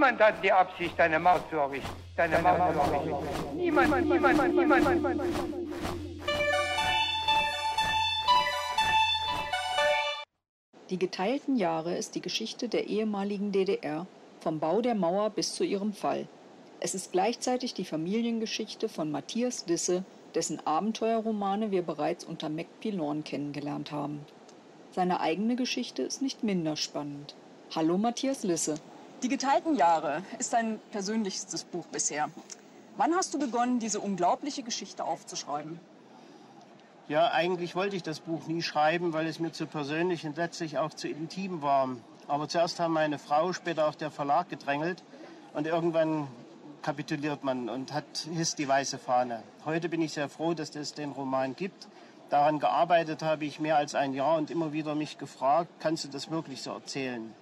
Niemand hat die Absicht, deine Maut zu errichten. Deine Maut zu errichten. Niemand, niemand, niemand, niemand. Die geteilten Jahre ist die Geschichte der ehemaligen DDR, vom Bau der Mauer bis zu ihrem Fall. Es ist gleichzeitig die Familiengeschichte von Matthias Lisse, dessen Abenteuerromane wir bereits unter Macpilorn kennengelernt haben. Seine eigene Geschichte ist nicht minder spannend. Hallo Matthias Lisse. Die geteilten Jahre ist dein persönlichstes Buch bisher. Wann hast du begonnen, diese unglaubliche Geschichte aufzuschreiben? Ja, eigentlich wollte ich das Buch nie schreiben, weil es mir zu persönlich und letztlich auch zu intim war. Aber zuerst haben meine Frau, später auch der Verlag gedrängelt und irgendwann kapituliert man und hat hisst die weiße Fahne. Heute bin ich sehr froh, dass es den Roman gibt. Daran gearbeitet habe ich mehr als ein Jahr und immer wieder mich gefragt, kannst du das wirklich so erzählen?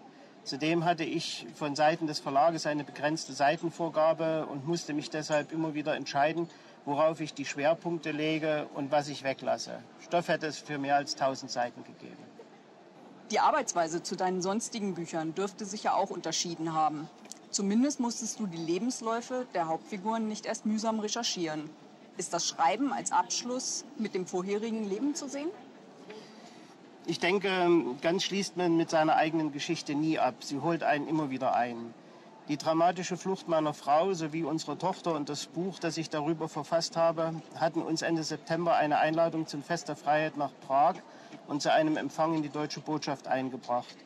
Zudem hatte ich von Seiten des Verlages eine begrenzte Seitenvorgabe und musste mich deshalb immer wieder entscheiden, worauf ich die Schwerpunkte lege und was ich weglasse. Stoff hätte es für mehr als 1000 Seiten gegeben. Die Arbeitsweise zu deinen sonstigen Büchern dürfte sich ja auch unterschieden haben. Zumindest musstest du die Lebensläufe der Hauptfiguren nicht erst mühsam recherchieren. Ist das Schreiben als Abschluss mit dem vorherigen Leben zu sehen? Ich denke, ganz schließt man mit seiner eigenen Geschichte nie ab. Sie holt einen immer wieder ein. Die dramatische Flucht meiner Frau sowie unserer Tochter und das Buch, das ich darüber verfasst habe, hatten uns Ende September eine Einladung zum Fest der Freiheit nach Prag und zu einem Empfang in die deutsche Botschaft eingebracht.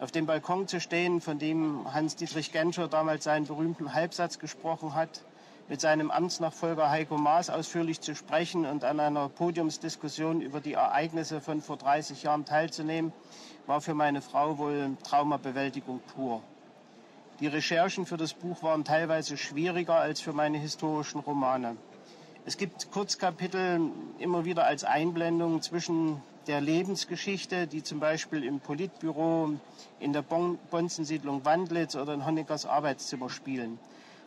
Auf dem Balkon zu stehen, von dem Hans-Dietrich Genscher damals seinen berühmten Halbsatz gesprochen hat, mit seinem Amtsnachfolger Heiko Maas ausführlich zu sprechen und an einer Podiumsdiskussion über die Ereignisse von vor 30 Jahren teilzunehmen, war für meine Frau wohl Traumabewältigung pur. Die Recherchen für das Buch waren teilweise schwieriger als für meine historischen Romane. Es gibt Kurzkapitel immer wieder als Einblendung zwischen der Lebensgeschichte, die zum Beispiel im Politbüro in der Bonzensiedlung Wandlitz oder in Honeckers Arbeitszimmer spielen.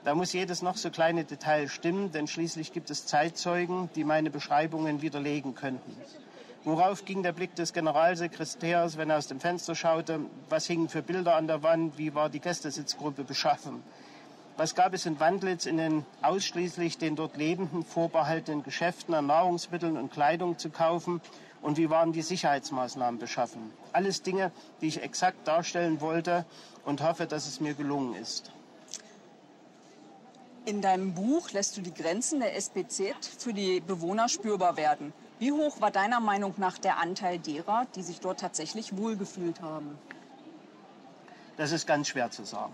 Da muss jedes noch so kleine Detail stimmen, denn schließlich gibt es Zeitzeugen, die meine Beschreibungen widerlegen könnten. Worauf ging der Blick des Generalsekretärs, wenn er aus dem Fenster schaute? Was hingen für Bilder an der Wand? Wie war die Gästesitzgruppe beschaffen? Was gab es in Wandlitz in den ausschließlich den dort Lebenden vorbehaltenen Geschäften an Nahrungsmitteln und Kleidung zu kaufen? Und wie waren die Sicherheitsmaßnahmen beschaffen? Alles Dinge, die ich exakt darstellen wollte und hoffe, dass es mir gelungen ist. In deinem Buch lässt du die Grenzen der SPZ für die Bewohner spürbar werden. Wie hoch war deiner Meinung nach der Anteil derer, die sich dort tatsächlich wohlgefühlt haben? Das ist ganz schwer zu sagen.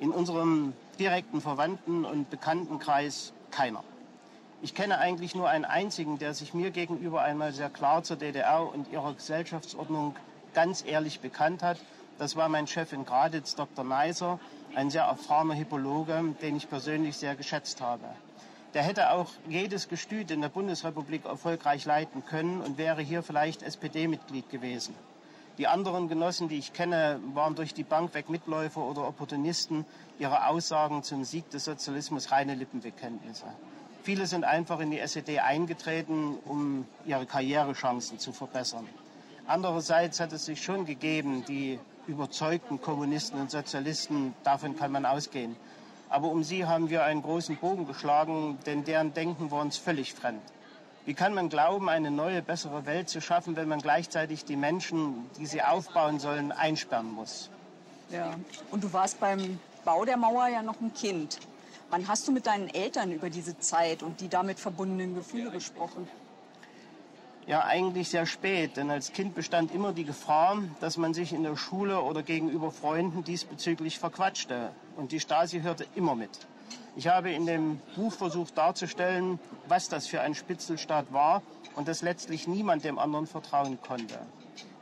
In unserem direkten Verwandten- und Bekanntenkreis keiner. Ich kenne eigentlich nur einen einzigen, der sich mir gegenüber einmal sehr klar zur DDR und ihrer Gesellschaftsordnung ganz ehrlich bekannt hat. Das war mein Chef in Graditz, Dr. Neiser, ein sehr erfahrener Hippologe, den ich persönlich sehr geschätzt habe. Der hätte auch jedes Gestüt in der Bundesrepublik erfolgreich leiten können und wäre hier vielleicht SPD-Mitglied gewesen. Die anderen Genossen, die ich kenne, waren durch die Bank weg Mitläufer oder Opportunisten. Ihre Aussagen zum Sieg des Sozialismus reine Lippenbekenntnisse. Viele sind einfach in die SED eingetreten, um ihre Karrierechancen zu verbessern. Andererseits hat es sich schon gegeben, die überzeugten Kommunisten und Sozialisten, davon kann man ausgehen. Aber um sie haben wir einen großen Bogen geschlagen, denn deren Denken war uns völlig fremd. Wie kann man glauben, eine neue, bessere Welt zu schaffen, wenn man gleichzeitig die Menschen, die sie aufbauen sollen, einsperren muss? Ja, und du warst beim Bau der Mauer ja noch ein Kind. Wann hast du mit deinen Eltern über diese Zeit und die damit verbundenen Gefühle gesprochen? Ja, eigentlich sehr spät, denn als Kind bestand immer die Gefahr, dass man sich in der Schule oder gegenüber Freunden diesbezüglich verquatschte. Und die Stasi hörte immer mit. Ich habe in dem Buch versucht darzustellen, was das für ein Spitzelstaat war und dass letztlich niemand dem anderen vertrauen konnte.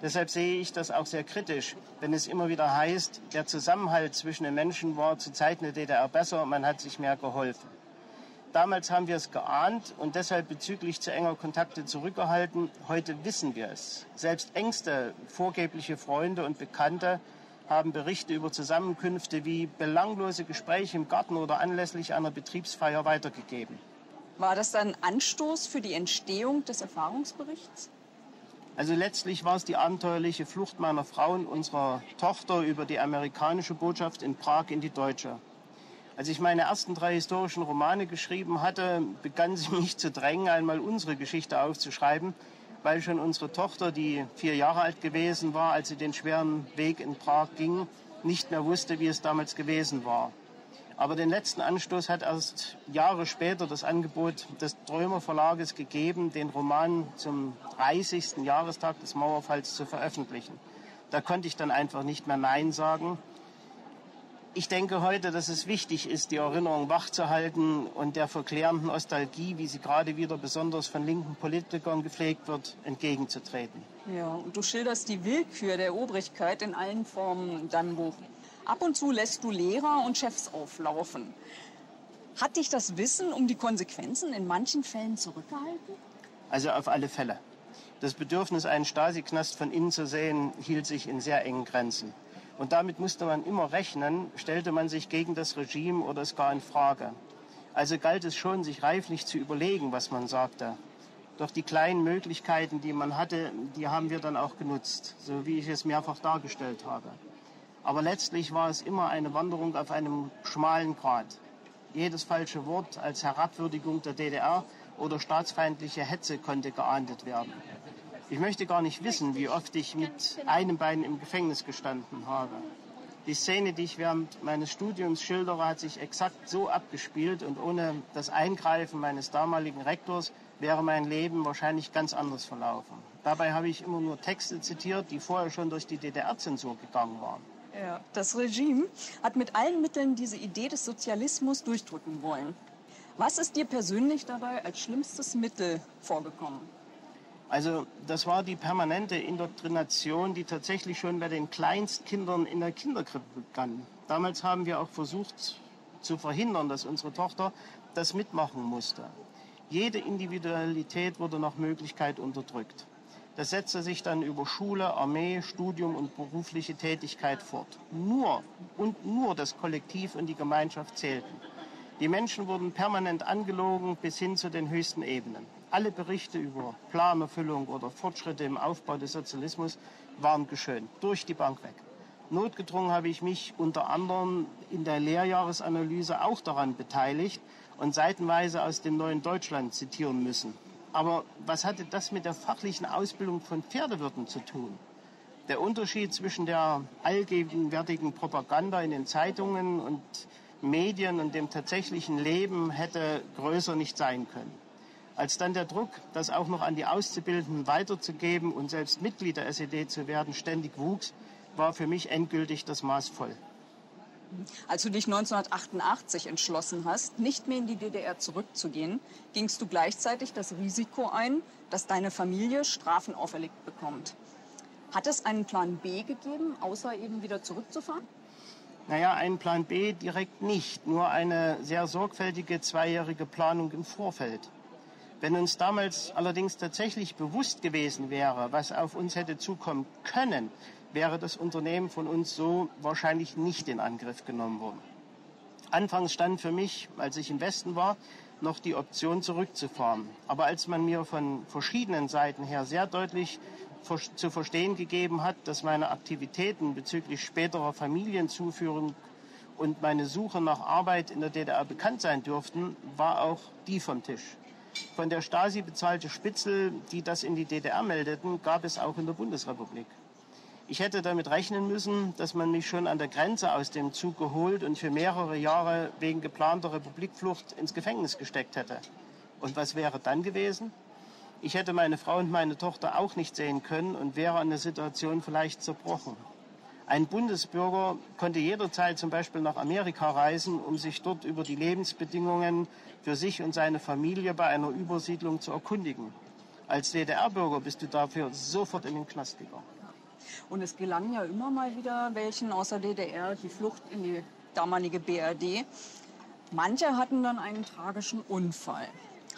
Deshalb sehe ich das auch sehr kritisch, wenn es immer wieder heißt, der Zusammenhalt zwischen den Menschen war zu Zeiten der DDR besser und man hat sich mehr geholfen. Damals haben wir es geahnt und deshalb bezüglich zu enger Kontakte zurückgehalten. Heute wissen wir es. Selbst engste vorgebliche Freunde und Bekannte haben Berichte über Zusammenkünfte wie belanglose Gespräche im Garten oder anlässlich einer Betriebsfeier weitergegeben. War das dann Anstoß für die Entstehung des Erfahrungsberichts? Also letztlich war es die abenteuerliche Flucht meiner Frau und unserer Tochter über die amerikanische Botschaft in Prag in die deutsche. Als ich meine ersten drei historischen Romane geschrieben hatte, begann sie mich zu drängen, einmal unsere Geschichte aufzuschreiben, weil schon unsere Tochter, die vier Jahre alt gewesen war, als sie den schweren Weg in Prag ging, nicht mehr wusste, wie es damals gewesen war. Aber den letzten Anstoß hat erst Jahre später das Angebot des Trömer Verlages gegeben, den Roman zum 30. Jahrestag des Mauerfalls zu veröffentlichen. Da konnte ich dann einfach nicht mehr Nein sagen ich denke heute, dass es wichtig ist, die Erinnerung wachzuhalten und der verklärenden Nostalgie, wie sie gerade wieder besonders von linken Politikern gepflegt wird, entgegenzutreten. Ja, und du schilderst die Willkür der Obrigkeit in allen Formen in deinem Buch. Ab und zu lässt du Lehrer und Chefs auflaufen. Hat dich das Wissen um die Konsequenzen in manchen Fällen zurückgehalten? Also auf alle Fälle. Das Bedürfnis, einen Stasi-Knast von innen zu sehen, hielt sich in sehr engen Grenzen. Und damit musste man immer rechnen, stellte man sich gegen das Regime oder es gar in Frage. Also galt es schon, sich reiflich zu überlegen, was man sagte. Doch die kleinen Möglichkeiten, die man hatte, die haben wir dann auch genutzt, so wie ich es mehrfach dargestellt habe. Aber letztlich war es immer eine Wanderung auf einem schmalen Grat. Jedes falsche Wort als Herabwürdigung der DDR oder staatsfeindliche Hetze konnte geahndet werden. Ich möchte gar nicht wissen, wie oft ich mit einem Bein im Gefängnis gestanden habe. Die Szene, die ich während meines Studiums schildere, hat sich exakt so abgespielt und ohne das Eingreifen meines damaligen Rektors wäre mein Leben wahrscheinlich ganz anders verlaufen. Dabei habe ich immer nur Texte zitiert, die vorher schon durch die DDR-Zensur gegangen waren. Ja, das Regime hat mit allen Mitteln diese Idee des Sozialismus durchdrücken wollen. Was ist dir persönlich dabei als schlimmstes Mittel vorgekommen? Also das war die permanente Indoktrination, die tatsächlich schon bei den Kleinstkindern in der Kinderkrippe begann. Damals haben wir auch versucht zu verhindern, dass unsere Tochter das mitmachen musste. Jede Individualität wurde nach Möglichkeit unterdrückt. Das setzte sich dann über Schule, Armee, Studium und berufliche Tätigkeit fort. Nur und nur das Kollektiv und die Gemeinschaft zählten. Die Menschen wurden permanent angelogen bis hin zu den höchsten Ebenen. Alle Berichte über Planerfüllung oder Fortschritte im Aufbau des Sozialismus waren geschönt, durch die Bank weg. Notgedrungen habe ich mich unter anderem in der Lehrjahresanalyse auch daran beteiligt und seitenweise aus dem neuen Deutschland zitieren müssen. Aber was hatte das mit der fachlichen Ausbildung von Pferdewirten zu tun? Der Unterschied zwischen der allgegenwärtigen Propaganda in den Zeitungen und Medien und dem tatsächlichen Leben hätte größer nicht sein können. Als dann der Druck, das auch noch an die Auszubildenden weiterzugeben und selbst Mitglied der SED zu werden, ständig wuchs, war für mich endgültig das Maß voll. Als du dich 1988 entschlossen hast, nicht mehr in die DDR zurückzugehen, gingst du gleichzeitig das Risiko ein, dass deine Familie Strafen auferlegt bekommt. Hat es einen Plan B gegeben, außer eben wieder zurückzufahren? Naja, einen Plan B direkt nicht, nur eine sehr sorgfältige zweijährige Planung im Vorfeld. Wenn uns damals allerdings tatsächlich bewusst gewesen wäre, was auf uns hätte zukommen können, wäre das Unternehmen von uns so wahrscheinlich nicht in Angriff genommen worden. Anfangs stand für mich, als ich im Westen war, noch die Option zurückzufahren. Aber als man mir von verschiedenen Seiten her sehr deutlich zu verstehen gegeben hat, dass meine Aktivitäten bezüglich späterer Familienzuführung und meine Suche nach Arbeit in der DDR bekannt sein dürften, war auch die vom Tisch. Von der Stasi bezahlte Spitzel, die das in die DDR meldeten, gab es auch in der Bundesrepublik. Ich hätte damit rechnen müssen, dass man mich schon an der Grenze aus dem Zug geholt und für mehrere Jahre wegen geplanter Republikflucht ins Gefängnis gesteckt hätte. Und was wäre dann gewesen? Ich hätte meine Frau und meine Tochter auch nicht sehen können und wäre an der Situation vielleicht zerbrochen. Ein Bundesbürger konnte jederzeit zum Beispiel nach Amerika reisen, um sich dort über die Lebensbedingungen für sich und seine Familie bei einer Übersiedlung zu erkundigen. Als DDR-Bürger bist du dafür sofort in den Knast gegangen. Und es gelang ja immer mal wieder welchen aus der DDR die Flucht in die damalige BRD. Manche hatten dann einen tragischen Unfall.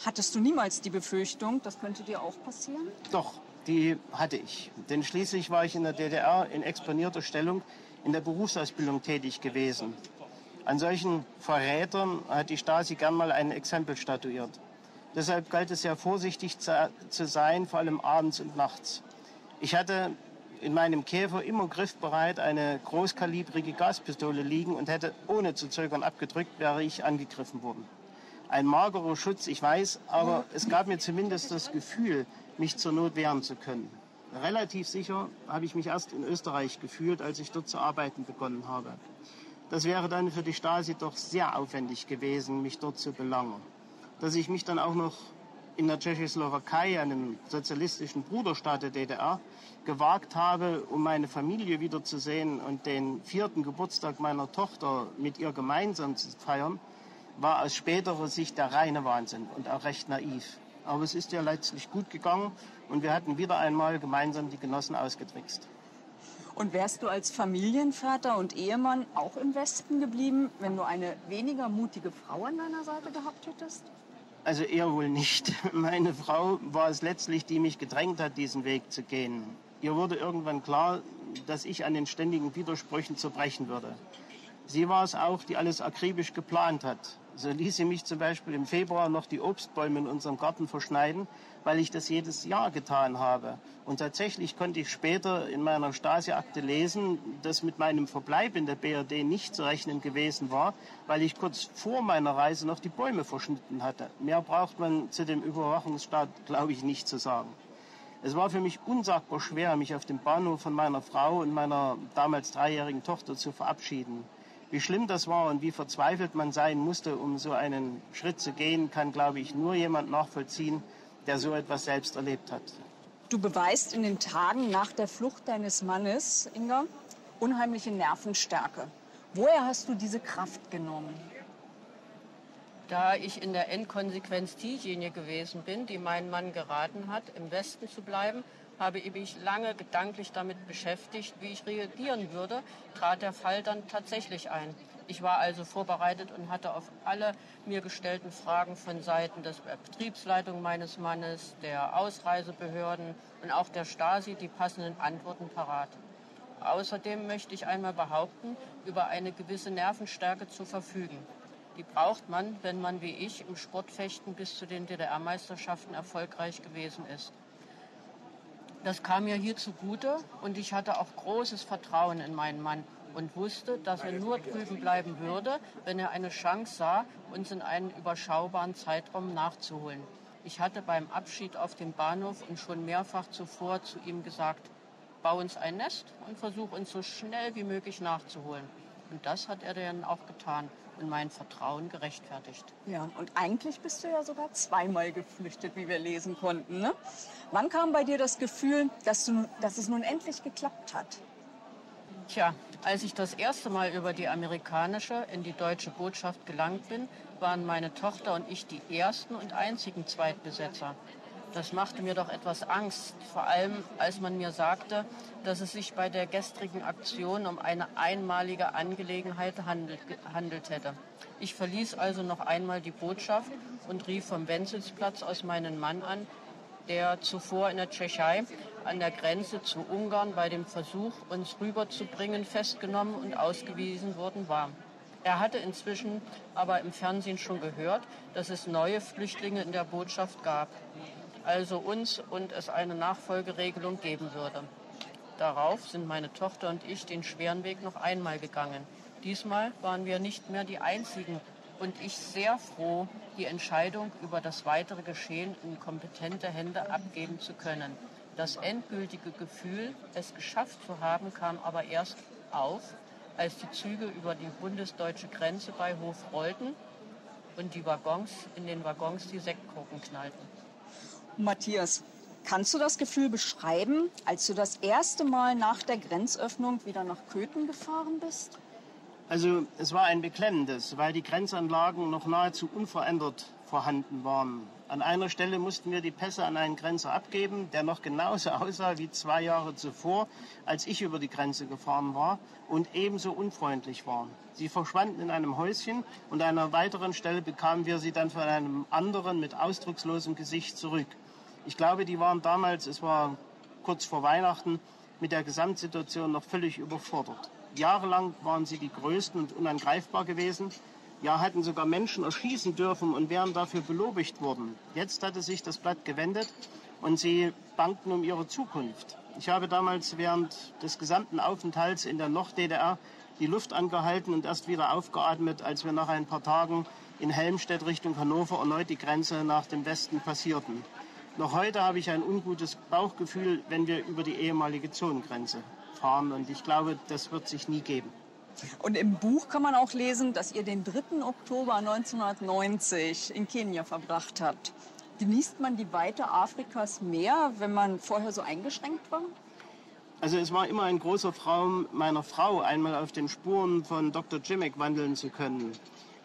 Hattest du niemals die Befürchtung, das könnte dir auch passieren? Doch, die hatte ich. Denn schließlich war ich in der DDR in exponierter Stellung in der Berufsausbildung tätig gewesen. An solchen Verrätern hat die Stasi gern mal ein Exempel statuiert. Deshalb galt es sehr vorsichtig zu sein, vor allem abends und nachts. Ich hatte in meinem Käfer immer griffbereit eine großkalibrige Gaspistole liegen und hätte ohne zu zögern abgedrückt, wäre ich angegriffen worden. Ein magerer Schutz, ich weiß, aber es gab mir zumindest das Gefühl, mich zur Not wehren zu können. Relativ sicher habe ich mich erst in Österreich gefühlt, als ich dort zu arbeiten begonnen habe. Das wäre dann für die Stasi doch sehr aufwendig gewesen, mich dort zu belangen. Dass ich mich dann auch noch in der Tschechoslowakei, einem sozialistischen Bruderstaat der DDR, gewagt habe, um meine Familie wiederzusehen und den vierten Geburtstag meiner Tochter mit ihr gemeinsam zu feiern, war aus späterer Sicht der reine Wahnsinn und auch recht naiv. Aber es ist ja letztlich gut gegangen und wir hatten wieder einmal gemeinsam die Genossen ausgetrickst. Und wärst du als Familienvater und Ehemann auch im Westen geblieben, wenn du eine weniger mutige Frau an deiner Seite gehabt hättest? Also eher wohl nicht. Meine Frau war es letztlich, die mich gedrängt hat, diesen Weg zu gehen. Ihr wurde irgendwann klar, dass ich an den ständigen Widersprüchen zerbrechen würde. Sie war es auch, die alles akribisch geplant hat. So ließ sie mich zum Beispiel im Februar noch die Obstbäume in unserem Garten verschneiden, weil ich das jedes Jahr getan habe. Und tatsächlich konnte ich später in meiner Stasi-Akte lesen, dass mit meinem Verbleib in der BRD nicht zu rechnen gewesen war, weil ich kurz vor meiner Reise noch die Bäume verschnitten hatte. Mehr braucht man zu dem Überwachungsstaat, glaube ich, nicht zu sagen. Es war für mich unsagbar schwer, mich auf dem Bahnhof von meiner Frau und meiner damals dreijährigen Tochter zu verabschieden. Wie schlimm das war und wie verzweifelt man sein musste, um so einen Schritt zu gehen, kann, glaube ich, nur jemand nachvollziehen, der so etwas selbst erlebt hat. Du beweist in den Tagen nach der Flucht deines Mannes, Inga, unheimliche Nervenstärke. Woher hast du diese Kraft genommen? Da ich in der Endkonsequenz diejenige gewesen bin, die meinen Mann geraten hat, im Westen zu bleiben, habe ich mich lange gedanklich damit beschäftigt, wie ich reagieren würde, trat der Fall dann tatsächlich ein. Ich war also vorbereitet und hatte auf alle mir gestellten Fragen von Seiten der Betriebsleitung meines Mannes, der Ausreisebehörden und auch der Stasi die passenden Antworten parat. Außerdem möchte ich einmal behaupten, über eine gewisse Nervenstärke zu verfügen. Die braucht man, wenn man wie ich im Sportfechten bis zu den DDR-Meisterschaften erfolgreich gewesen ist. Das kam mir hier zugute und ich hatte auch großes Vertrauen in meinen Mann und wusste, dass er nur drüben bleiben würde, wenn er eine Chance sah, uns in einem überschaubaren Zeitraum nachzuholen. Ich hatte beim Abschied auf dem Bahnhof und schon mehrfach zuvor zu ihm gesagt, bau uns ein Nest und versuch uns so schnell wie möglich nachzuholen. Und das hat er dann auch getan und mein Vertrauen gerechtfertigt. Ja, und eigentlich bist du ja sogar zweimal geflüchtet, wie wir lesen konnten. Ne? Wann kam bei dir das Gefühl, dass, du, dass es nun endlich geklappt hat? Tja, als ich das erste Mal über die amerikanische in die deutsche Botschaft gelangt bin, waren meine Tochter und ich die ersten und einzigen Zweitbesetzer. Das machte mir doch etwas Angst, vor allem als man mir sagte, dass es sich bei der gestrigen Aktion um eine einmalige Angelegenheit handelt, handelt hätte. Ich verließ also noch einmal die Botschaft und rief vom Wenzelsplatz aus meinen Mann an, der zuvor in der Tschechei an der Grenze zu Ungarn bei dem Versuch, uns rüberzubringen, festgenommen und ausgewiesen worden war. Er hatte inzwischen aber im Fernsehen schon gehört, dass es neue Flüchtlinge in der Botschaft gab also uns und es eine Nachfolgeregelung geben würde. Darauf sind meine Tochter und ich den schweren Weg noch einmal gegangen. Diesmal waren wir nicht mehr die Einzigen und ich sehr froh, die Entscheidung über das weitere Geschehen in kompetente Hände abgeben zu können. Das endgültige Gefühl, es geschafft zu haben, kam aber erst auf, als die Züge über die bundesdeutsche Grenze bei Hof rollten und die Waggons in den Waggons die Sektkorken knallten. Matthias, kannst du das Gefühl beschreiben, als du das erste Mal nach der Grenzöffnung wieder nach Köthen gefahren bist? Also es war ein beklemmendes, weil die Grenzanlagen noch nahezu unverändert vorhanden waren. An einer Stelle mussten wir die Pässe an einen Grenzer abgeben, der noch genauso aussah wie zwei Jahre zuvor, als ich über die Grenze gefahren war und ebenso unfreundlich war. Sie verschwanden in einem Häuschen und an einer weiteren Stelle bekamen wir sie dann von einem anderen mit ausdruckslosem Gesicht zurück. Ich glaube, die waren damals, es war kurz vor Weihnachten, mit der Gesamtsituation noch völlig überfordert. Jahrelang waren sie die Größten und unangreifbar gewesen. Ja, hatten sogar Menschen erschießen dürfen und wären dafür belobigt worden. Jetzt hatte sich das Blatt gewendet und sie bangten um ihre Zukunft. Ich habe damals während des gesamten Aufenthalts in der Nord-DDR die Luft angehalten und erst wieder aufgeatmet, als wir nach ein paar Tagen in Helmstedt Richtung Hannover erneut die Grenze nach dem Westen passierten. Noch heute habe ich ein ungutes Bauchgefühl, wenn wir über die ehemalige Zonengrenze fahren. Und ich glaube, das wird sich nie geben. Und im Buch kann man auch lesen, dass ihr den 3. Oktober 1990 in Kenia verbracht habt. Genießt man die Weite Afrikas mehr, wenn man vorher so eingeschränkt war? Also es war immer ein großer Traum meiner Frau, einmal auf den Spuren von Dr. Jimmick wandeln zu können.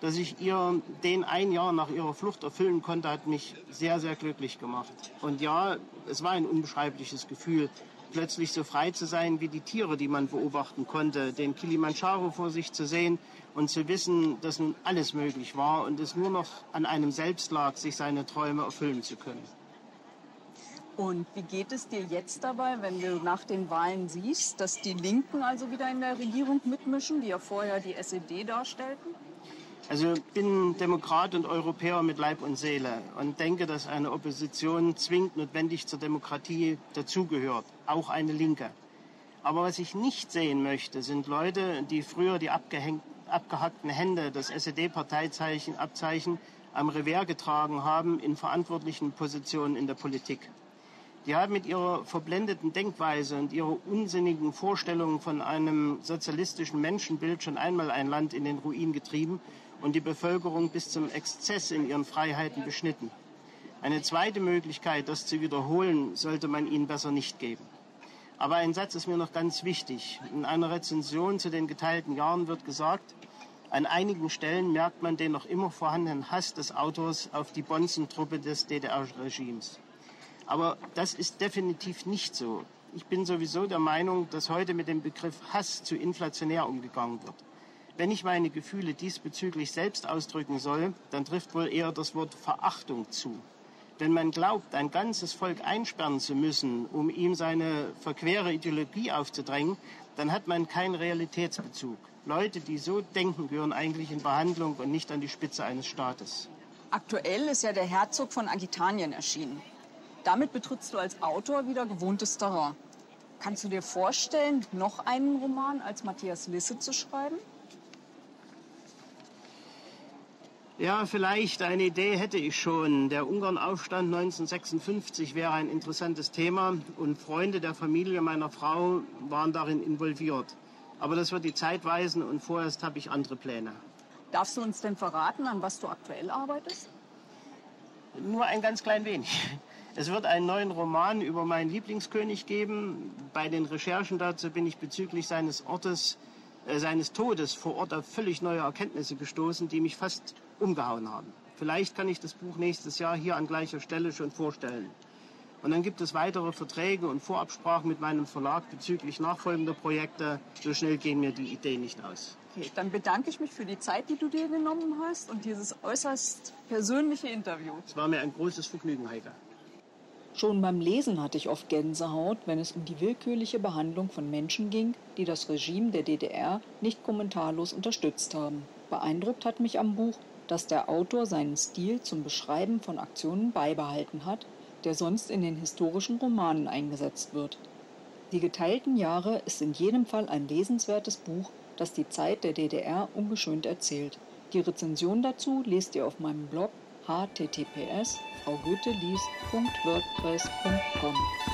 Dass ich ihr den ein Jahr nach ihrer Flucht erfüllen konnte, hat mich sehr, sehr glücklich gemacht. Und ja, es war ein unbeschreibliches Gefühl, plötzlich so frei zu sein wie die Tiere, die man beobachten konnte, den Kilimanjaro vor sich zu sehen und zu wissen, dass nun alles möglich war und es nur noch an einem selbst lag, sich seine Träume erfüllen zu können. Und wie geht es dir jetzt dabei, wenn du nach den Wahlen siehst, dass die Linken also wieder in der Regierung mitmischen, die ja vorher die SED darstellten? Also ich bin Demokrat und Europäer mit Leib und Seele und denke, dass eine Opposition zwingend notwendig zur Demokratie dazugehört, auch eine Linke. Aber was ich nicht sehen möchte, sind Leute, die früher die abgehackten Hände, das SED-Parteizeichen, Abzeichen am Revers getragen haben in verantwortlichen Positionen in der Politik. Die haben mit ihrer verblendeten Denkweise und ihrer unsinnigen Vorstellung von einem sozialistischen Menschenbild schon einmal ein Land in den Ruin getrieben und die Bevölkerung bis zum Exzess in ihren Freiheiten beschnitten. Eine zweite Möglichkeit, das zu wiederholen, sollte man ihnen besser nicht geben. Aber ein Satz ist mir noch ganz wichtig. In einer Rezension zu den geteilten Jahren wird gesagt, an einigen Stellen merkt man den noch immer vorhandenen Hass des Autors auf die Bonzentruppe des DDR-Regimes. Aber das ist definitiv nicht so. Ich bin sowieso der Meinung, dass heute mit dem Begriff Hass zu inflationär umgegangen wird. Wenn ich meine Gefühle diesbezüglich selbst ausdrücken soll, dann trifft wohl eher das Wort Verachtung zu. Wenn man glaubt, ein ganzes Volk einsperren zu müssen, um ihm seine verquere Ideologie aufzudrängen, dann hat man keinen Realitätsbezug. Leute, die so denken, gehören eigentlich in Behandlung und nicht an die Spitze eines Staates. Aktuell ist ja der Herzog von Agitanien erschienen. Damit betrittst du als Autor wieder gewohntes Terrain. Kannst du dir vorstellen, noch einen Roman als Matthias Lisse zu schreiben? Ja, vielleicht eine Idee hätte ich schon. Der Ungarnaufstand 1956 wäre ein interessantes Thema und Freunde der Familie meiner Frau waren darin involviert. Aber das wird die Zeit weisen und vorerst habe ich andere Pläne. Darfst du uns denn verraten, an was du aktuell arbeitest? Nur ein ganz klein wenig. Es wird einen neuen Roman über meinen Lieblingskönig geben. Bei den Recherchen dazu bin ich bezüglich seines Ortes, äh, seines Todes vor Ort auf völlig neue Erkenntnisse gestoßen, die mich fast umgehauen haben. Vielleicht kann ich das Buch nächstes Jahr hier an gleicher Stelle schon vorstellen. Und dann gibt es weitere Verträge und Vorabsprachen mit meinem Verlag bezüglich nachfolgender Projekte. So schnell gehen mir die Ideen nicht aus. Okay, dann bedanke ich mich für die Zeit, die du dir genommen hast und dieses äußerst persönliche Interview. Es war mir ein großes Vergnügen, Heike. Schon beim Lesen hatte ich oft Gänsehaut, wenn es um die willkürliche Behandlung von Menschen ging, die das Regime der DDR nicht kommentarlos unterstützt haben. Beeindruckt hat mich am Buch, dass der Autor seinen Stil zum Beschreiben von Aktionen beibehalten hat, der sonst in den historischen Romanen eingesetzt wird. Die geteilten Jahre ist in jedem Fall ein lesenswertes Buch, das die Zeit der DDR ungeschönt erzählt. Die Rezension dazu lest ihr auf meinem Blog https fraugoetheliest.wordpress.com